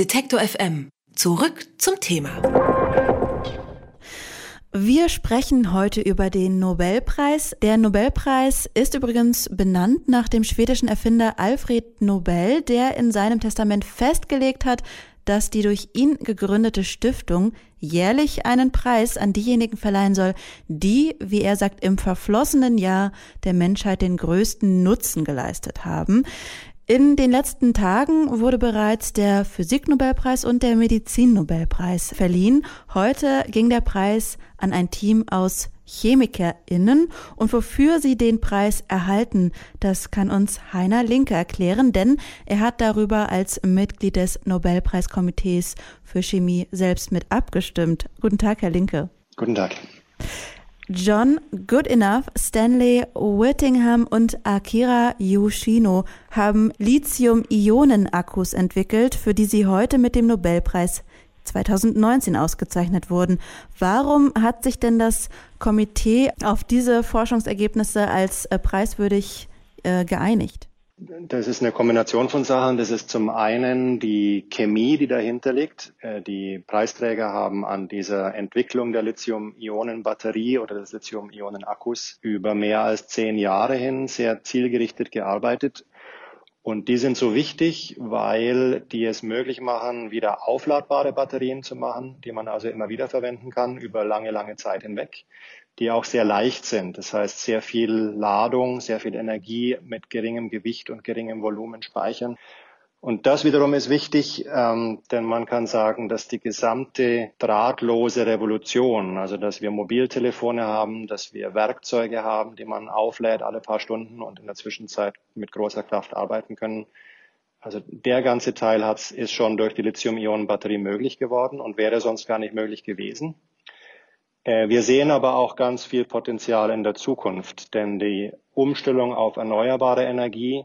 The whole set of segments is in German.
Detektor FM. Zurück zum Thema. Wir sprechen heute über den Nobelpreis. Der Nobelpreis ist übrigens benannt nach dem schwedischen Erfinder Alfred Nobel, der in seinem Testament festgelegt hat, dass die durch ihn gegründete Stiftung jährlich einen Preis an diejenigen verleihen soll, die, wie er sagt, im verflossenen Jahr der Menschheit den größten Nutzen geleistet haben. In den letzten Tagen wurde bereits der Physiknobelpreis und der Medizinnobelpreis verliehen. Heute ging der Preis an ein Team aus ChemikerInnen und wofür sie den Preis erhalten, das kann uns Heiner Linke erklären, denn er hat darüber als Mitglied des Nobelpreiskomitees für Chemie selbst mit abgestimmt. Guten Tag, Herr Linke. Guten Tag. John Goodenough, Stanley Whittingham und Akira Yoshino haben Lithium-Ionen-Akkus entwickelt, für die sie heute mit dem Nobelpreis 2019 ausgezeichnet wurden. Warum hat sich denn das Komitee auf diese Forschungsergebnisse als äh, preiswürdig äh, geeinigt? Das ist eine Kombination von Sachen. Das ist zum einen die Chemie, die dahinter liegt. Äh, die Preisträger haben an dieser Entwicklung der Lithium-Ionen-Batterie oder des Lithium-Ionen-Akkus über mehr als zehn Jahre hin sehr zielgerichtet gearbeitet. Und die sind so wichtig, weil die es möglich machen, wieder aufladbare Batterien zu machen, die man also immer wieder verwenden kann über lange, lange Zeit hinweg die auch sehr leicht sind. Das heißt, sehr viel Ladung, sehr viel Energie mit geringem Gewicht und geringem Volumen speichern. Und das wiederum ist wichtig, ähm, denn man kann sagen, dass die gesamte drahtlose Revolution, also dass wir Mobiltelefone haben, dass wir Werkzeuge haben, die man auflädt alle paar Stunden und in der Zwischenzeit mit großer Kraft arbeiten können, also der ganze Teil hat, ist schon durch die Lithium-Ionen-Batterie möglich geworden und wäre sonst gar nicht möglich gewesen. Äh, wir sehen aber auch ganz viel Potenzial in der Zukunft, denn die Umstellung auf erneuerbare Energie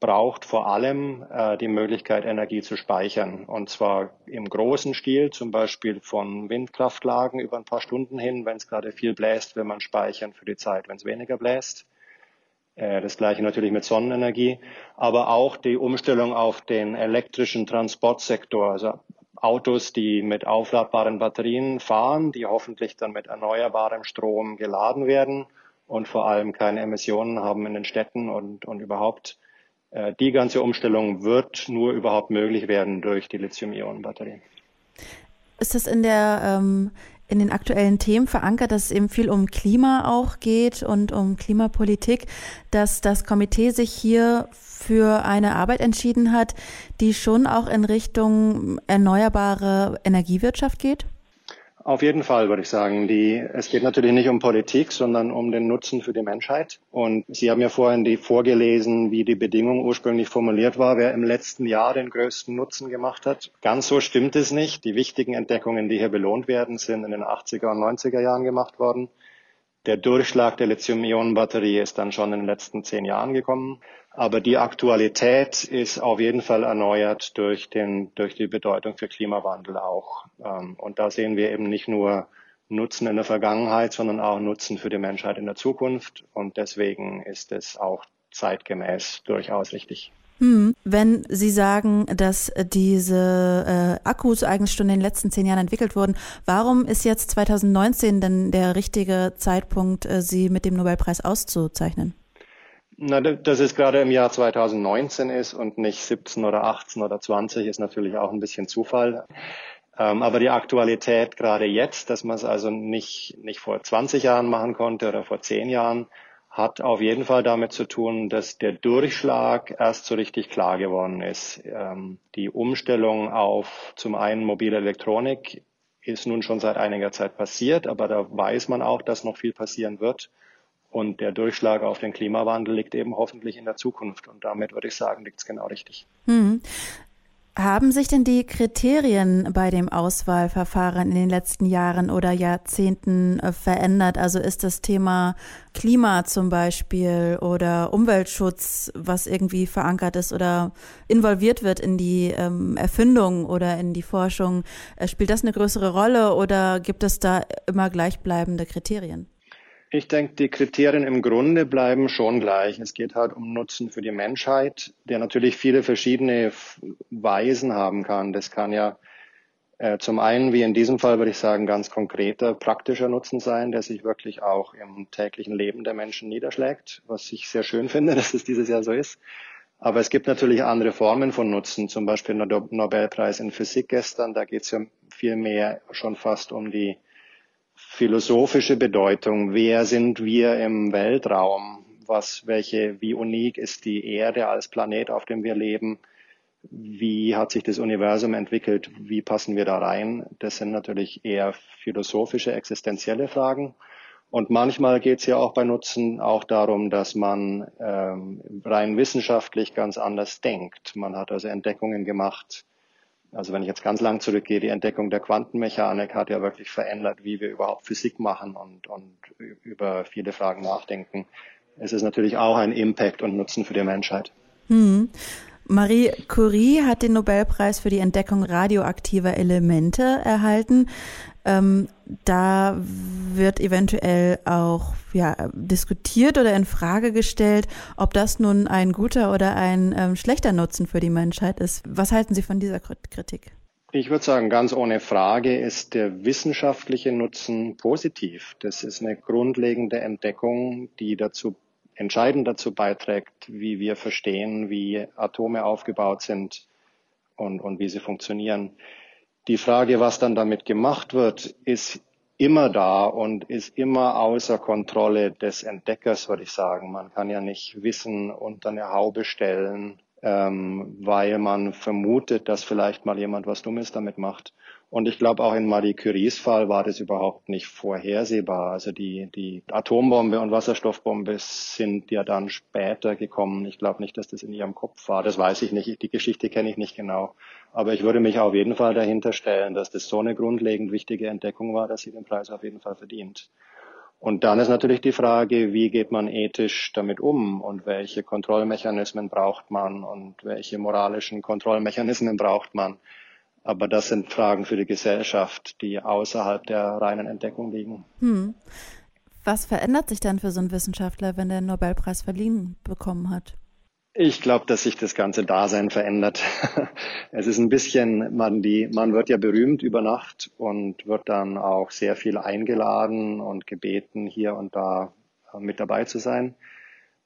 braucht vor allem äh, die Möglichkeit, Energie zu speichern. Und zwar im großen Stil, zum Beispiel von Windkraftlagen über ein paar Stunden hin. Wenn es gerade viel bläst, will man speichern für die Zeit, wenn es weniger bläst. Äh, das gleiche natürlich mit Sonnenenergie, aber auch die Umstellung auf den elektrischen Transportsektor, also Autos, die mit aufladbaren Batterien fahren, die hoffentlich dann mit erneuerbarem Strom geladen werden und vor allem keine Emissionen haben in den Städten und, und überhaupt. Äh, die ganze Umstellung wird nur überhaupt möglich werden durch die Lithium-Ionen-Batterie. Ist das in der ähm, in den aktuellen Themen verankert, dass es eben viel um Klima auch geht und um Klimapolitik, dass das Komitee sich hier für eine Arbeit entschieden hat, die schon auch in Richtung erneuerbare Energiewirtschaft geht? Auf jeden Fall würde ich sagen. Die, es geht natürlich nicht um Politik, sondern um den Nutzen für die Menschheit. Und Sie haben ja vorhin die vorgelesen, wie die Bedingung ursprünglich formuliert war, wer im letzten Jahr den größten Nutzen gemacht hat. Ganz so stimmt es nicht. Die wichtigen Entdeckungen, die hier belohnt werden, sind in den 80er und 90er Jahren gemacht worden. Der Durchschlag der Lithium-Ionen-Batterie ist dann schon in den letzten zehn Jahren gekommen. Aber die Aktualität ist auf jeden Fall erneuert durch, den, durch die Bedeutung für Klimawandel auch. Ähm, und da sehen wir eben nicht nur Nutzen in der Vergangenheit, sondern auch Nutzen für die Menschheit in der Zukunft. Und deswegen ist es auch zeitgemäß durchaus richtig. Hm. Wenn Sie sagen, dass diese äh, Akkus eigentlich schon in den letzten zehn Jahren entwickelt wurden, warum ist jetzt 2019 denn der richtige Zeitpunkt, äh, Sie mit dem Nobelpreis auszuzeichnen? Na, dass es gerade im Jahr 2019 ist und nicht 17 oder 18 oder 20, ist natürlich auch ein bisschen Zufall. Ähm, aber die Aktualität gerade jetzt, dass man es also nicht, nicht vor 20 Jahren machen konnte oder vor 10 Jahren, hat auf jeden Fall damit zu tun, dass der Durchschlag erst so richtig klar geworden ist. Ähm, die Umstellung auf zum einen mobile Elektronik ist nun schon seit einiger Zeit passiert, aber da weiß man auch, dass noch viel passieren wird. Und der Durchschlag auf den Klimawandel liegt eben hoffentlich in der Zukunft. Und damit würde ich sagen, liegt es genau richtig. Hm. Haben sich denn die Kriterien bei dem Auswahlverfahren in den letzten Jahren oder Jahrzehnten äh, verändert? Also ist das Thema Klima zum Beispiel oder Umweltschutz, was irgendwie verankert ist oder involviert wird in die ähm, Erfindung oder in die Forschung, äh, spielt das eine größere Rolle oder gibt es da immer gleichbleibende Kriterien? Ich denke, die Kriterien im Grunde bleiben schon gleich. Es geht halt um Nutzen für die Menschheit, der natürlich viele verschiedene Weisen haben kann. Das kann ja äh, zum einen, wie in diesem Fall, würde ich sagen, ganz konkreter praktischer Nutzen sein, der sich wirklich auch im täglichen Leben der Menschen niederschlägt, was ich sehr schön finde, dass es dieses Jahr so ist. Aber es gibt natürlich andere Formen von Nutzen, zum Beispiel der Nobelpreis in Physik gestern, da geht es ja viel mehr schon fast um die philosophische Bedeutung. Wer sind wir im Weltraum? Was, welche, wie unik ist die Erde als Planet, auf dem wir leben? Wie hat sich das Universum entwickelt? Wie passen wir da rein? Das sind natürlich eher philosophische, existenzielle Fragen. Und manchmal geht es ja auch bei Nutzen auch darum, dass man ähm, rein wissenschaftlich ganz anders denkt. Man hat also Entdeckungen gemacht, also wenn ich jetzt ganz lang zurückgehe, die Entdeckung der Quantenmechanik hat ja wirklich verändert, wie wir überhaupt Physik machen und, und über viele Fragen nachdenken. Es ist natürlich auch ein Impact und Nutzen für die Menschheit. Hm. Marie Curie hat den Nobelpreis für die Entdeckung radioaktiver Elemente erhalten. Ähm, da wird eventuell auch ja, diskutiert oder in Frage gestellt, ob das nun ein guter oder ein ähm, schlechter Nutzen für die Menschheit ist. Was halten Sie von dieser Kritik? Ich würde sagen, ganz ohne Frage ist der wissenschaftliche Nutzen positiv. Das ist eine grundlegende Entdeckung, die dazu entscheidend dazu beiträgt, wie wir verstehen, wie Atome aufgebaut sind und, und wie sie funktionieren. Die Frage, was dann damit gemacht wird, ist immer da und ist immer außer Kontrolle des Entdeckers, würde ich sagen. Man kann ja nicht Wissen unter eine Haube stellen, ähm, weil man vermutet, dass vielleicht mal jemand was Dummes damit macht. Und ich glaube, auch in Marie Curies Fall war das überhaupt nicht vorhersehbar. Also die, die Atombombe und Wasserstoffbombe sind ja dann später gekommen. Ich glaube nicht, dass das in ihrem Kopf war. Das weiß ich nicht. Die Geschichte kenne ich nicht genau. Aber ich würde mich auf jeden Fall dahinter stellen, dass das so eine grundlegend wichtige Entdeckung war, dass sie den Preis auf jeden Fall verdient. Und dann ist natürlich die Frage, wie geht man ethisch damit um und welche Kontrollmechanismen braucht man und welche moralischen Kontrollmechanismen braucht man. Aber das sind Fragen für die Gesellschaft, die außerhalb der reinen Entdeckung liegen. Hm. Was verändert sich dann für so einen Wissenschaftler, wenn der Nobelpreis verliehen bekommen hat? Ich glaube, dass sich das ganze Dasein verändert. es ist ein bisschen, man, die, man wird ja berühmt über Nacht und wird dann auch sehr viel eingeladen und gebeten, hier und da mit dabei zu sein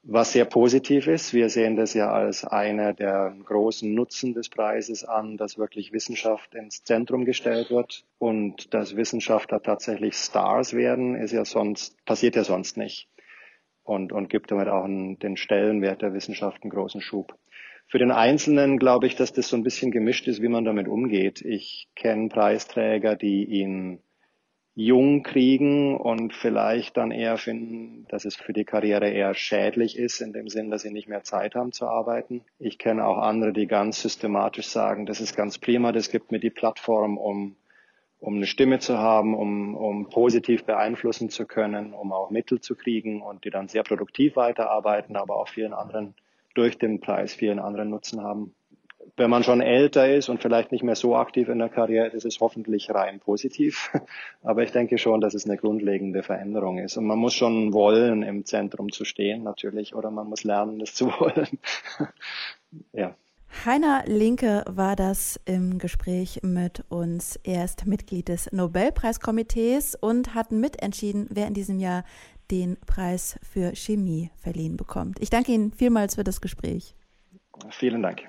was sehr positiv ist. Wir sehen das ja als einer der großen Nutzen des Preises an, dass wirklich Wissenschaft ins Zentrum gestellt wird und dass Wissenschaftler tatsächlich Stars werden, ist ja sonst, passiert ja sonst nicht und, und gibt damit auch einen, den Stellenwert der Wissenschaft einen großen Schub. Für den Einzelnen glaube ich, dass das so ein bisschen gemischt ist, wie man damit umgeht. Ich kenne Preisträger, die ihn jung kriegen und vielleicht dann eher finden, dass es für die Karriere eher schädlich ist, in dem Sinn, dass sie nicht mehr Zeit haben zu arbeiten. Ich kenne auch andere, die ganz systematisch sagen, das ist ganz prima, das gibt mir die Plattform, um, um eine Stimme zu haben, um, um positiv beeinflussen zu können, um auch Mittel zu kriegen und die dann sehr produktiv weiterarbeiten, aber auch vielen anderen durch den Preis vielen anderen Nutzen haben wenn man schon älter ist und vielleicht nicht mehr so aktiv in der Karriere ist, ist es hoffentlich rein positiv. Aber ich denke schon, dass es eine grundlegende Veränderung ist. Und man muss schon wollen, im Zentrum zu stehen, natürlich, oder man muss lernen, das zu wollen. ja. Heiner Linke war das im Gespräch mit uns. Er ist Mitglied des Nobelpreiskomitees und hat mitentschieden, wer in diesem Jahr den Preis für Chemie verliehen bekommt. Ich danke Ihnen vielmals für das Gespräch. Vielen Dank.